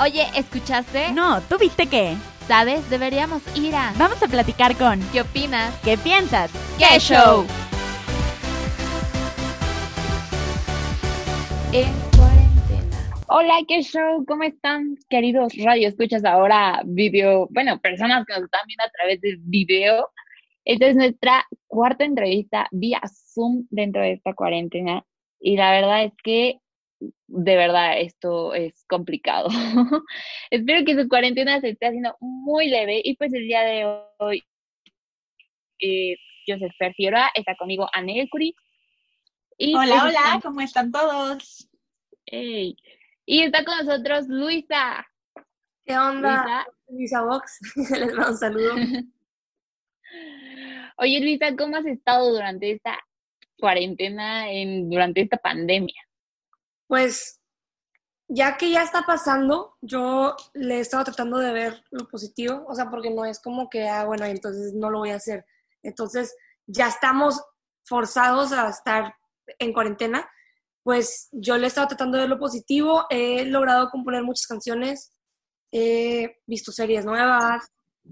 Oye, ¿escuchaste? No, ¿tú viste qué? ¿Sabes? Deberíamos ir a... Vamos a platicar con... ¿Qué opinas? ¿Qué piensas? ¡Qué show! En cuarentena. Hola, ¿qué show? ¿Cómo están, queridos radio escuchas ahora video? Bueno, personas que nos están viendo a través de video. Esta es nuestra cuarta entrevista vía Zoom dentro de esta cuarentena. Y la verdad es que de verdad esto es complicado. Espero que su cuarentena se esté haciendo muy leve y pues el día de hoy eh, Joseph Figueroa está conmigo Anel Curi. Y hola, pues, hola, ¿cómo están todos? Y está con nosotros Luisa. ¿Qué onda? Luisa, Vox, les mando un saludo. Oye Luisa, ¿cómo has estado durante esta cuarentena, en, durante esta pandemia? Pues ya que ya está pasando, yo le he estado tratando de ver lo positivo, o sea, porque no es como que, ah, bueno, entonces no lo voy a hacer. Entonces, ya estamos forzados a estar en cuarentena, pues yo le he estado tratando de ver lo positivo, he logrado componer muchas canciones, he visto series nuevas,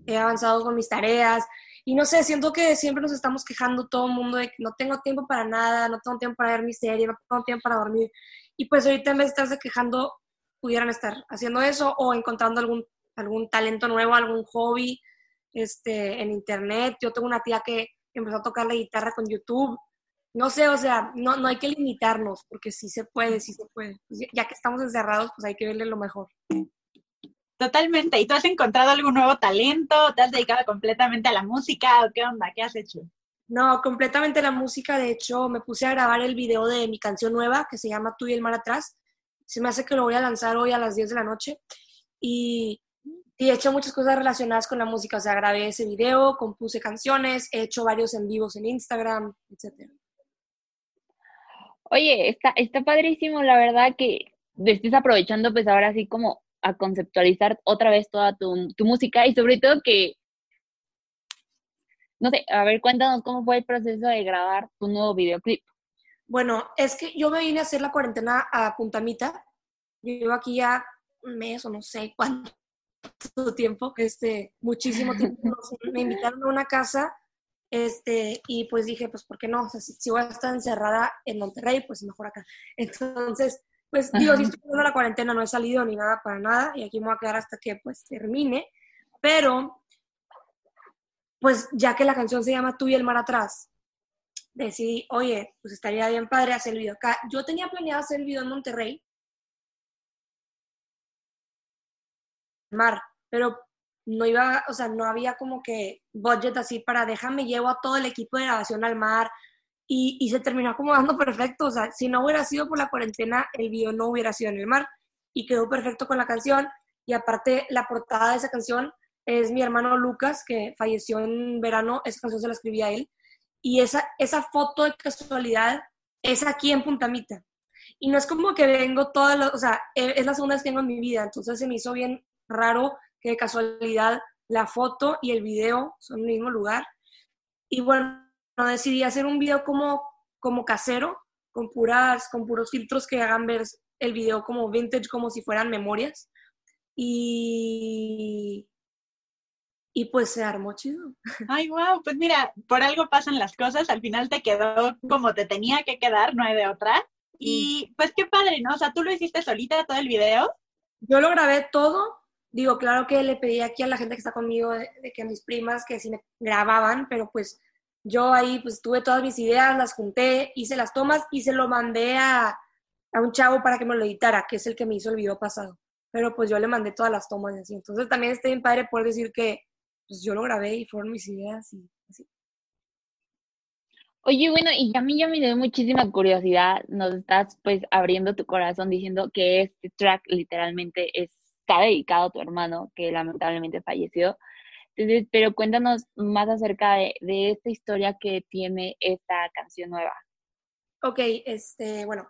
he avanzado con mis tareas, y no sé, siento que siempre nos estamos quejando todo el mundo de que no tengo tiempo para nada, no tengo tiempo para ver mi serie, no tengo tiempo para dormir. Y pues ahorita en vez de estarse quejando, pudieran estar haciendo eso o encontrando algún, algún talento nuevo, algún hobby este, en internet. Yo tengo una tía que empezó a tocar la guitarra con YouTube. No sé, o sea, no, no hay que limitarnos, porque sí se puede, sí se puede. Pues ya que estamos encerrados, pues hay que verle lo mejor. Totalmente. ¿Y tú has encontrado algún nuevo talento? ¿Te has dedicado completamente a la música o qué onda? ¿Qué has hecho? No, completamente la música. De hecho, me puse a grabar el video de mi canción nueva que se llama Tú y el mar atrás. Se me hace que lo voy a lanzar hoy a las 10 de la noche. Y, he hecho muchas cosas relacionadas con la música. O sea, grabé ese video, compuse canciones, he hecho varios en vivos en Instagram, etc. Oye, está, está padrísimo, la verdad, que estés aprovechando pues ahora sí como a conceptualizar otra vez toda tu, tu música y sobre todo que no sé, a ver, cuéntanos cómo fue el proceso de grabar tu nuevo videoclip. Bueno, es que yo me vine a hacer la cuarentena a Puntamita. Llevo aquí ya un mes o no sé cuánto tiempo, este, muchísimo tiempo. me invitaron a una casa este, y pues dije, pues, ¿por qué no? O sea, si, voy a estar encerrada en Monterrey, pues mejor acá. Entonces, pues, digo, si estoy haciendo la cuarentena, no he salido ni nada para nada, y aquí me voy a quedar hasta que, pues, termine. Pero pues ya que la canción se llama Tú y el mar atrás, decidí, oye, pues estaría bien padre hacer el video acá. Yo tenía planeado hacer el video en Monterrey, mar, pero no iba, o sea, no había como que budget así para déjame llevo a todo el equipo de grabación al mar y, y se terminó acomodando perfecto, o sea, si no hubiera sido por la cuarentena, el video no hubiera sido en el mar. Y quedó perfecto con la canción. Y aparte la portada de esa canción es mi hermano Lucas, que falleció en verano, esa canción se la escribí a él, y esa, esa foto de casualidad es aquí en Puntamita. Y no es como que vengo todas las, o sea, e, es la segunda vez que tengo en mi vida, entonces se me hizo bien raro que de casualidad la foto y el video son el mismo lugar. Y bueno, decidí hacer un video como, como casero, con, puras, con puros filtros que hagan ver el video como vintage, como si fueran memorias. Y, y pues se armó chido. Ay, wow, pues mira, por algo pasan las cosas, al final te quedó como te tenía que quedar, no hay de otra. Y pues qué padre, ¿no? O sea, tú lo hiciste solita todo el video. Yo lo grabé todo. Digo, claro que le pedí aquí a la gente que está conmigo, de, que mis primas, que si me grababan, pero pues yo ahí pues tuve todas mis ideas, las junté, hice las tomas y se lo mandé a, a un chavo para que me lo editara, que es el que me hizo el video pasado. Pero pues yo le mandé todas las tomas y así. Entonces también estoy bien padre poder decir que pues yo lo grabé y fueron mis ideas y así. Oye, bueno, y a mí ya me dio muchísima curiosidad, nos estás pues abriendo tu corazón diciendo que este track literalmente está dedicado a tu hermano que lamentablemente falleció. Entonces, pero cuéntanos más acerca de, de esta historia que tiene esta canción nueva. Ok, este, bueno,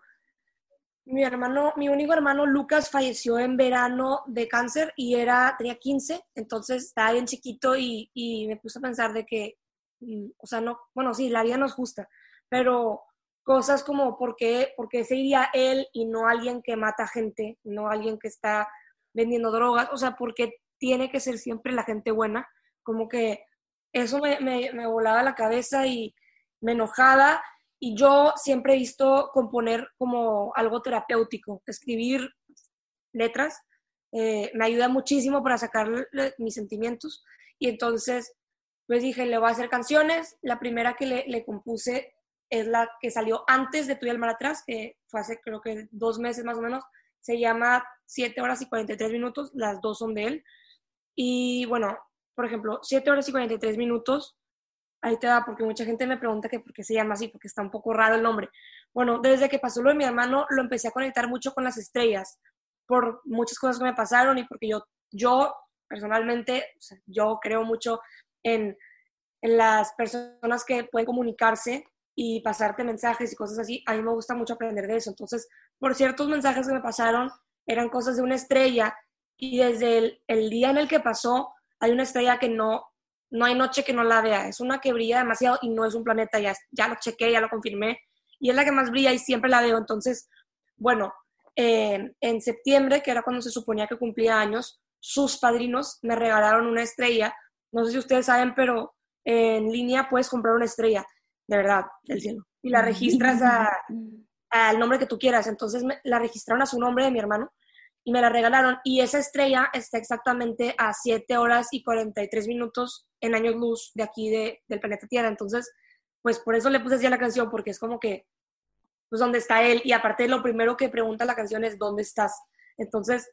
mi hermano, mi único hermano Lucas falleció en verano de cáncer y era, tenía 15, entonces estaba bien chiquito y, y me puse a pensar de que, mm, o sea, no, bueno, sí, la vida no es justa, pero cosas como por qué, por qué se iría él y no alguien que mata gente, no alguien que está vendiendo drogas, o sea, porque tiene que ser siempre la gente buena, como que eso me, me, me volaba la cabeza y me enojaba y yo siempre he visto componer como algo terapéutico, escribir letras, eh, me ayuda muchísimo para sacar mis sentimientos. Y entonces pues dije, le voy a hacer canciones, la primera que le, le compuse es la que salió antes de Tu y el Mar Atrás, que fue hace creo que dos meses más o menos, se llama 7 horas y 43 minutos, las dos son de él. Y bueno, por ejemplo, 7 horas y 43 minutos, ahí te da, porque mucha gente me pregunta que por qué se llama así, porque está un poco raro el nombre. Bueno, desde que pasó lo de mi hermano, lo empecé a conectar mucho con las estrellas, por muchas cosas que me pasaron y porque yo, yo personalmente, yo creo mucho en, en las personas que pueden comunicarse y pasarte mensajes y cosas así, a mí me gusta mucho aprender de eso. Entonces, por ciertos mensajes que me pasaron, eran cosas de una estrella y desde el, el, día en el que pasó, hay una estrella que no, no hay noche que no la vea. Es una que brilla demasiado y no es un planeta, ya, ya lo chequé, ya lo confirmé. Y es la que más brilla y siempre la veo. Entonces, bueno, en septiembre, que era cuando se suponía que cumplía años, sus padrinos me regalaron una estrella. No sé si ustedes saben, pero en línea puedes comprar una estrella de verdad, del cielo. Y la registras al nombre que tú quieras. Entonces me, la registraron a su nombre de mi hermano y me la regalaron. Y esa estrella está exactamente a 7 horas y 43 minutos en años luz de aquí de, del planeta Tierra. Entonces, pues por eso le puse así la canción, porque es como que, pues, ¿dónde está él? Y aparte, lo primero que pregunta la canción es, ¿dónde estás? Entonces,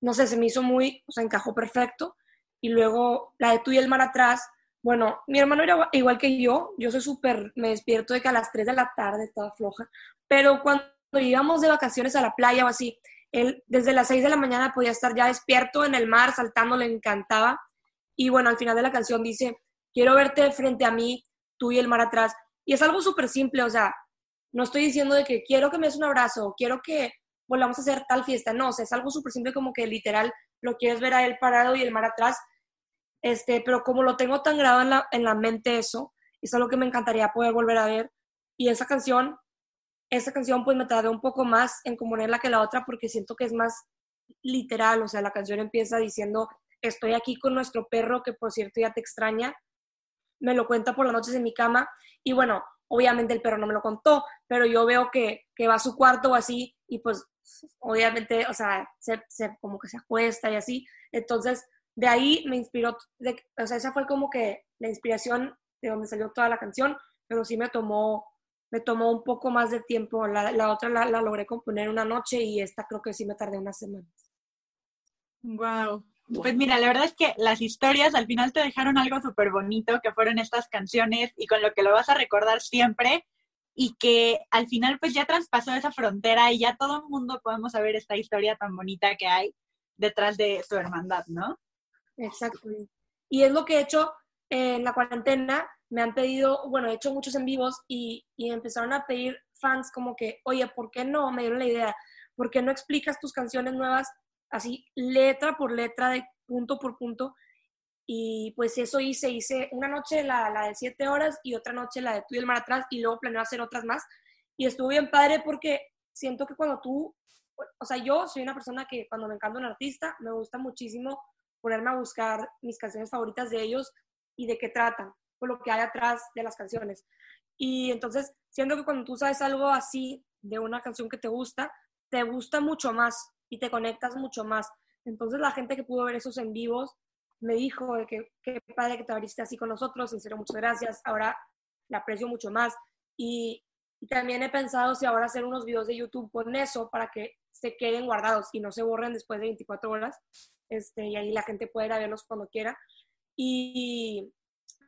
no sé, se me hizo muy, o sea, encajó perfecto. Y luego la de tú y el mar atrás, bueno, mi hermano era igual que yo, yo soy súper, me despierto de que a las 3 de la tarde, toda floja, pero cuando íbamos de vacaciones a la playa o así, él desde las 6 de la mañana podía estar ya despierto en el mar, saltando, le encantaba. Y bueno, al final de la canción dice, quiero verte frente a mí, tú y el mar atrás. Y es algo súper simple, o sea, no estoy diciendo de que quiero que me des un abrazo, quiero que volvamos a hacer tal fiesta, no, o sea, es algo súper simple como que literal lo quieres ver a él parado y el mar atrás este, pero como lo tengo tan grabado en la, en la mente eso, es algo que me encantaría poder volver a ver. Y esa canción, esa canción pues me tardé un poco más en componerla que la otra porque siento que es más literal, o sea, la canción empieza diciendo, estoy aquí con nuestro perro que por cierto ya te extraña, me lo cuenta por las noches en mi cama y bueno, obviamente el perro no me lo contó, pero yo veo que, que va a su cuarto o así y pues obviamente, o sea, se, se, como que se acuesta y así, entonces de ahí me inspiró, o sea, esa fue como que la inspiración de donde salió toda la canción, pero sí me tomó, me tomó un poco más de tiempo. La, la otra la, la, logré componer una noche y esta creo que sí me tardé unas semanas. Wow. Pues mira, la verdad es que las historias al final te dejaron algo súper bonito, que fueron estas canciones y con lo que lo vas a recordar siempre y que al final pues ya traspasó esa frontera y ya todo el mundo podemos saber esta historia tan bonita que hay detrás de su hermandad, ¿no? Exacto. Y es lo que he hecho en la cuarentena. Me han pedido, bueno, he hecho muchos en vivos y, y empezaron a pedir fans como que, oye, ¿por qué no? Me dieron la idea. ¿Por qué no explicas tus canciones nuevas así letra por letra, de punto por punto? Y pues eso hice, hice una noche la, la de siete horas y otra noche la de tú y el mar atrás y luego planeo hacer otras más. Y estuvo bien padre porque siento que cuando tú, o sea, yo soy una persona que cuando me encanta un artista, me gusta muchísimo ponerme a buscar mis canciones favoritas de ellos y de qué tratan, por lo que hay atrás de las canciones. Y entonces, siento que cuando tú sabes algo así de una canción que te gusta, te gusta mucho más y te conectas mucho más. Entonces, la gente que pudo ver esos en vivos me dijo de que qué padre que te abriste así con nosotros, sincero, muchas gracias, ahora la aprecio mucho más. Y, y también he pensado si ahora hacer unos videos de YouTube con eso para que se queden guardados y no se borren después de 24 horas este, y ahí la gente puede ir a verlos cuando quiera. Y,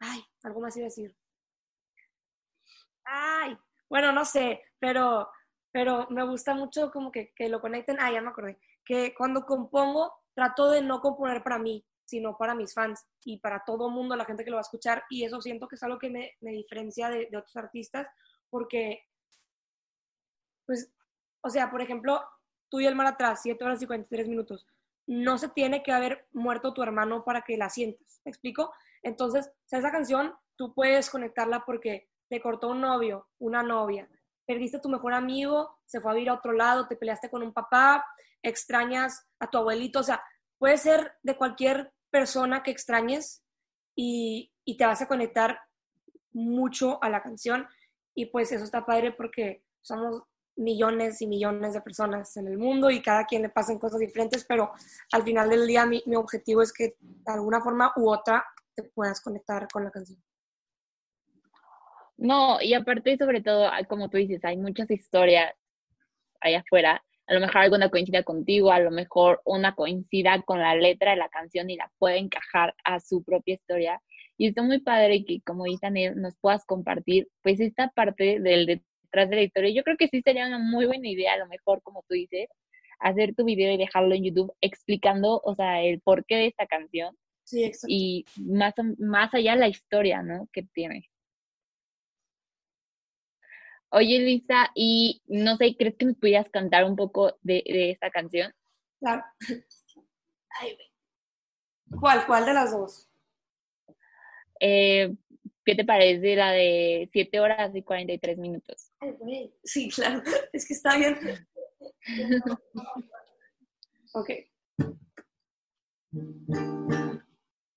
ay, algo más iba a decir. Ay, bueno, no sé, pero, pero me gusta mucho como que, que lo conecten. Ah, ya me acordé. Que cuando compongo, trato de no componer para mí, sino para mis fans y para todo el mundo, la gente que lo va a escuchar. Y eso siento que es algo que me, me diferencia de, de, otros artistas, porque, pues, o sea, por ejemplo, tú y el mar atrás, 7 horas y 53 minutos no se tiene que haber muerto tu hermano para que la sientas. ¿Me explico? Entonces, esa canción tú puedes conectarla porque te cortó un novio, una novia, perdiste a tu mejor amigo, se fue a vivir a otro lado, te peleaste con un papá, extrañas a tu abuelito, o sea, puede ser de cualquier persona que extrañes y, te vas a conectar mucho a la canción y pues eso está padre porque somos millones y millones de personas en el mundo y cada quien le pasan cosas diferentes, pero al final del día mi objetivo es que de alguna forma u otra te puedas conectar con la canción. No, y aparte, sobre todo, ah, como tú dices, hay muchas historias allá afuera. A lo mejor alguna coincida contigo, a lo mejor una coincida con la letra de la canción y la puede encajar a su propia historia. Y está muy padre que, como dice nos puedas compartir, pues, esta parte del detrás de la historia. Yo creo que sí sería una muy buena idea, a lo mejor, como tú dices, hacer tu video y dejarlo en YouTube explicando, o sea, el porqué de esta canción. Sí, exacto. Y más, más allá la historia, ¿no? Que tiene. Oye, Lisa, y no sé, ¿crees que nos pudieras cantar un poco de, de esta canción? Claro. ¿Cuál? ¿Cuál de las dos? Eh, ¿Qué te parece la de 7 horas y 43 minutos? Sí, claro, es que está bien. ok.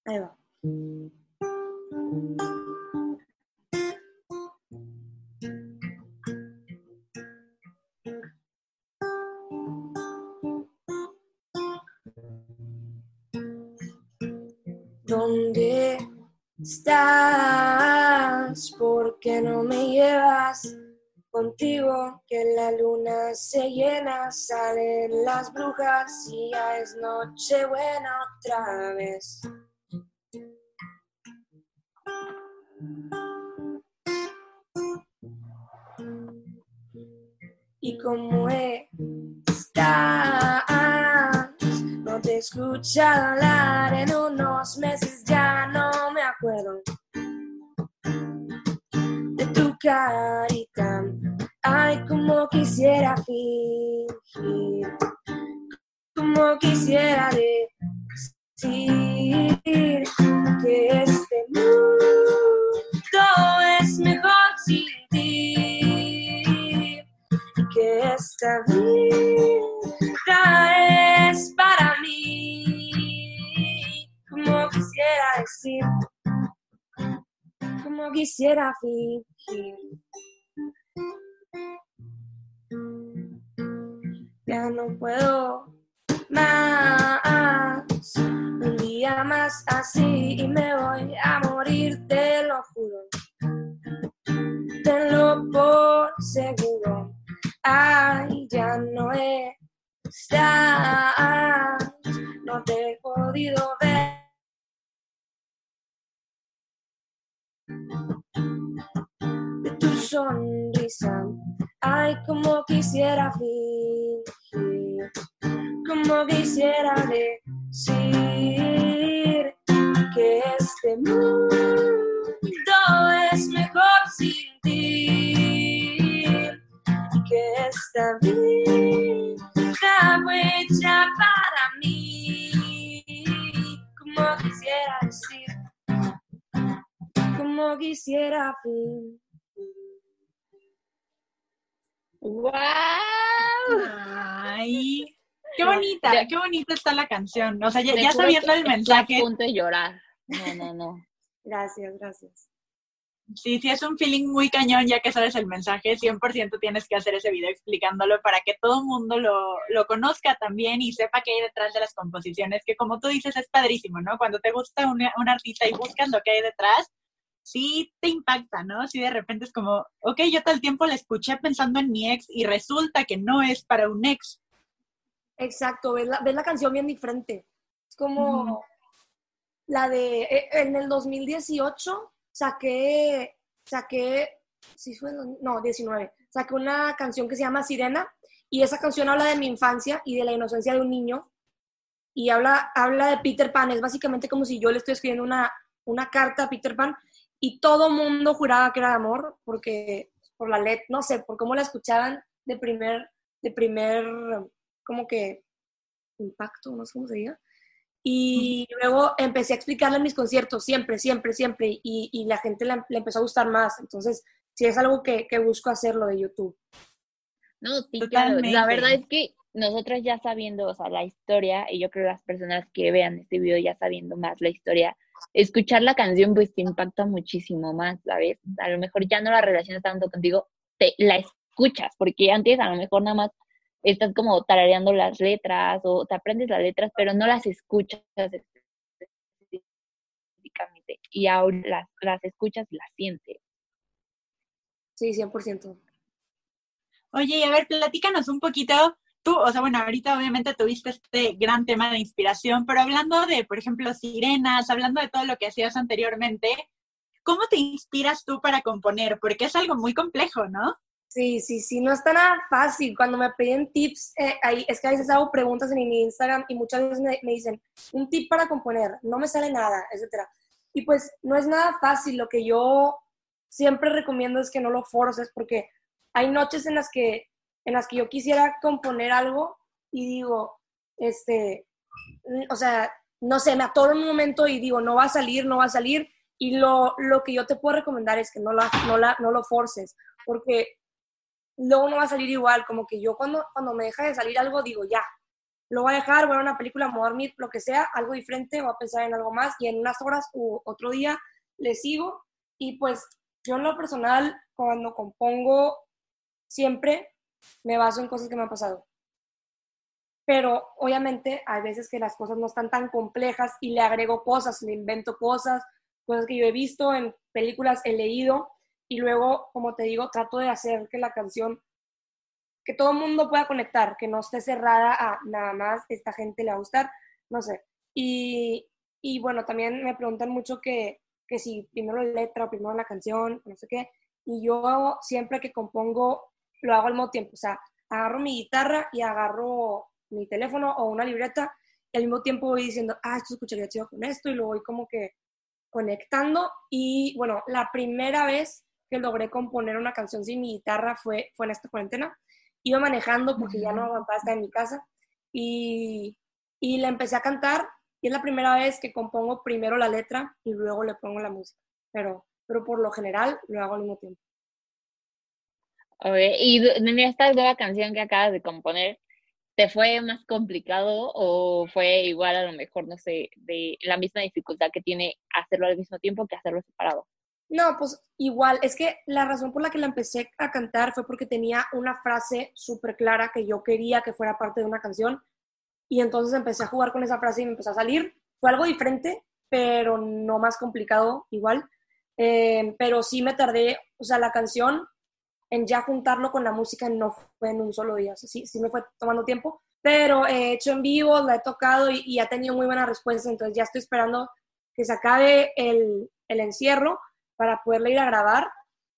Ahí va. ¿Dónde estás? ¿Por qué no me llevas contigo? Que la luna se llena, salen las brujas y ya es noche buena otra vez. Y como he escuchado hablar en unos meses, ya no me acuerdo de tu carita. Ay, como quisiera fingir, como quisiera decir que este mundo es mejor sin ti y que esta vida quisiera fingir. Ya no puedo más, un día más así y me voy a morir, te lo juro, tenlo por seguro. Ay, ya no estás, no te he podido ver. Sonrisa, ay, como quisiera fingir, como quisiera decir que este mundo es mejor sin ti que esta vida fue hecha para mí, como quisiera decir, como quisiera fingir. ¡Wow! Ay, qué bonita, Ya. qué bonita está la canción. O sea, ya, ya sabiendo el estoy mensaje, a punto de llorar. No, no, no. Gracias, gracias. sí, sí es un feeling muy cañón, ya que sabes el mensaje, 100% tienes que hacer ese video explicándolo para que todo el mundo lo, lo conozca también y sepa qué hay detrás de las composiciones, que como tú dices es padrísimo, ¿no? Cuando te gusta un, un artista y buscas lo que hay detrás, sí te impacta, ¿no? Sí de repente es como, ok, yo todo el tiempo la escuché pensando en mi ex y resulta que no es para un ex. Exacto, ves la, ves la canción bien diferente. Es como la de, eh, en el 2018 saqué, saqué, sí fue, no, 19, saqué una canción que se llama Sirena y esa canción habla de mi infancia y de la inocencia de un niño y habla, habla de Peter Pan, es básicamente como si yo le estoy escribiendo una, una carta a Peter Pan y todo mundo juraba que era de amor porque por la letra, no sé, por cómo la escuchaban de primer, de primer, como que impacto, no sé cómo se diga. Y luego empecé a explicarla en mis conciertos, siempre, siempre, siempre, y, y la gente le, le empezó a gustar más. Entonces, sí es algo que, que busco hacer, lo de YouTube. No, sí, claro. La Totalmente. verdad es que nosotros ya sabiendo, o sea, la historia, y yo creo las personas que vean este video ya sabiendo más la historia, escuchar la canción pues te impacta muchísimo más, ¿sabes? A lo mejor ya no la relacionas tanto contigo, te la escuchas, porque antes a lo mejor nada más estás como tarareando las letras o te aprendes las letras, pero no las escuchas específicamente. Y ahora las, las escuchas y las sientes. Sí, 100%. Oye, y a ver, platícanos un poquito tú, o sea, bueno, ahorita obviamente tuviste este gran tema de inspiración, pero hablando de, por ejemplo, sirenas, hablando de todo lo que hacías anteriormente, ¿cómo te inspiras tú para componer? Porque es algo muy complejo, ¿no? Sí, sí, sí, no está nada fácil. Cuando me piden tips, eh, ahí, es que a veces hago preguntas en mi Instagram y muchas veces me, me, dicen, un tip para componer, no me sale nada, etc. Y pues no es nada fácil. Lo que yo siempre recomiendo es que no lo forces porque hay noches en las que en las que yo quisiera componer algo y digo, este, o sea, no sé, me atoro en un momento y digo, no va a salir, no va a salir. Y lo, lo que yo te puedo recomendar es que no, la, no, la, no lo forces, porque luego no va a salir igual. Como que yo cuando, cuando me deja de salir algo, digo, ya, lo voy a dejar, voy a una película, voy a dormir, lo que sea, algo diferente, voy a pensar en algo más y en unas horas u otro día le sigo. Y pues yo en lo personal, cuando compongo, siempre me baso en cosas que me han pasado. Pero obviamente hay veces que las cosas no están tan complejas y le agrego cosas, le invento cosas, cosas que yo he visto en películas, he leído y luego, como te digo, trato de hacer que la canción, que todo el mundo pueda conectar, que no esté cerrada a nada más, esta gente le va a gustar, no sé. Y, y bueno, también me preguntan mucho que, que si primero la letra o primero la canción, no sé qué. Y yo siempre que compongo lo hago al mismo tiempo. O sea, agarro mi guitarra y agarro mi teléfono o una libreta y al mismo tiempo voy diciendo, ah, esto escucharía chido con esto y lo voy como que conectando. Y bueno, la primera vez que logré componer una canción sin mi guitarra fue, fue en esta cuarentena. Iba manejando porque ya no aguantaba estar en mi casa y, y la empecé a cantar y es la primera vez que compongo primero la letra y luego le pongo la música. Pero, pero por lo general lo hago al mismo tiempo. ¿Y en esta nueva canción que acabas de componer, te fue más complicado o fue igual a lo mejor, no sé, de la misma dificultad que tiene hacerlo al mismo tiempo que hacerlo separado? No, pues igual, es que la razón por la que la empecé a cantar fue porque tenía una frase súper clara que yo quería que fuera parte de una canción y entonces empecé a jugar con esa frase y me empezó a salir. Fue algo diferente, pero no más complicado igual. Eh, pero sí me tardé, o sea, la canción en ya juntarlo con la música no fue en un solo día, o sea, sí, sí me fue tomando tiempo, pero he hecho en vivo, la he tocado y, ha tenido muy buenas respuestas, entonces ya estoy esperando que se acabe el, el encierro para poderle ir a grabar.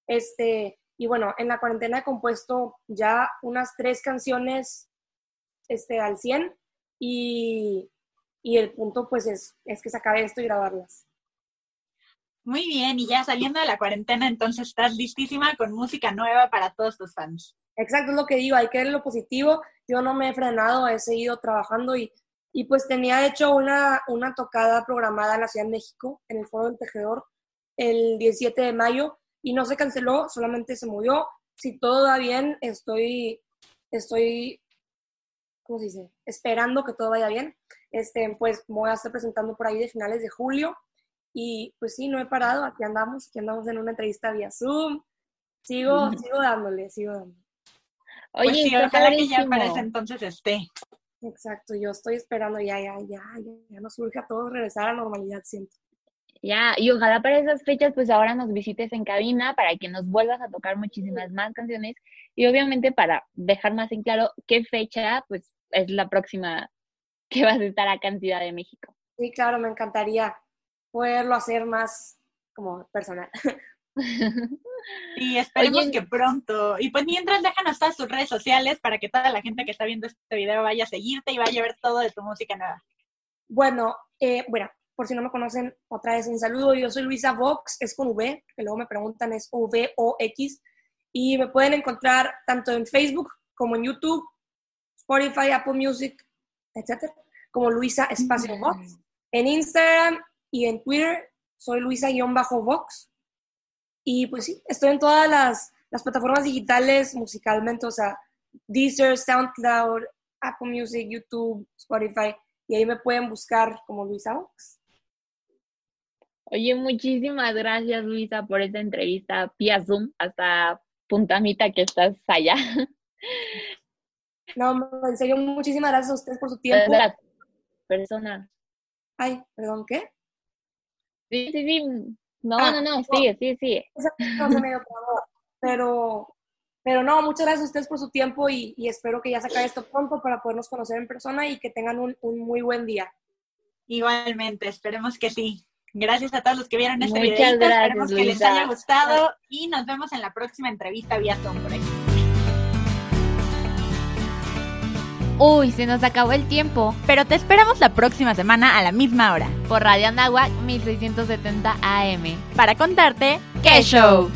Este, y bueno, en la cuarentena he compuesto ya unas tres canciones este, al 100 y, y el punto pues es, es que se acabe esto y grabarlas. Muy bien, y ya saliendo de la cuarentena, entonces estás listísima con música nueva para todos tus fans. Exacto, es lo que digo, hay que ver lo positivo. Yo no me he frenado, he seguido trabajando y, y pues tenía hecho una, una tocada programada en la Ciudad de México, en el Foro del Tejedor, el 17 de mayo, y no se canceló, solamente se movió. Si todo va bien, estoy, estoy, ¿cómo se dice? Esperando que todo vaya bien. Este, pues voy a estar presentando por ahí de finales de julio y pues sí, no he parado, aquí andamos, aquí andamos en una entrevista vía Zoom. Sigo, sigo dándole, sigo dándole. Oye, pues sí, ojalá que ya para ese entonces esté. Exacto, yo estoy esperando ya, ya, ya, ya, ya nos surge a todos regresar a la normalidad, siento. Ya, y ojalá para esas fechas, pues ahora nos visites en cabina para que nos vuelvas a tocar muchísimas más canciones y obviamente para dejar más en claro qué fecha, pues es la próxima que vas a estar acá en Ciudad de México. Sí, claro, me encantaría poderlo hacer más como personal. Y esperemos que pronto. Y pues mientras déjanos todas tus redes sociales para que toda la gente que está viendo este video vaya a seguirte y vaya a ver todo de tu música nueva. Bueno, eh, bueno, por si no me conocen, otra vez un saludo. Yo soy Luisa Vox, es con V, que luego me preguntan es V o X. Y me pueden encontrar tanto en Facebook como en YouTube, Spotify, Apple Music, etcétera, como Luisa Espacio Vox. En Instagram y en Twitter soy Luisa-Vox. Y pues sí, estoy en todas las, las, plataformas digitales musicalmente, o sea, Deezer, SoundCloud, Apple Music, YouTube, Spotify, y ahí me pueden buscar como Luisa Ox. Oye, muchísimas gracias Luisa por esta entrevista vía Zoom hasta Puntamita que estás allá. No, en serio, muchísimas gracias a ustedes por su tiempo. Persona. Ay, perdón, ¿qué? Sí, sí, sí. No, ah, no, no, sigue, sigue, sigue. Pero, pero no, muchas gracias a ustedes por su tiempo y, espero que ya se acabe esto pronto para podernos conocer en persona y que tengan un, muy buen día. Igualmente, esperemos que sí. Gracias a todos los que vieron este video. Esperemos que les haya gustado y nos vemos en la próxima entrevista vía Zoom por Uy, se nos acabó el tiempo, pero te esperamos la próxima semana a la misma hora. Por Radio Anáhuac 1670 AM para contarte qué show.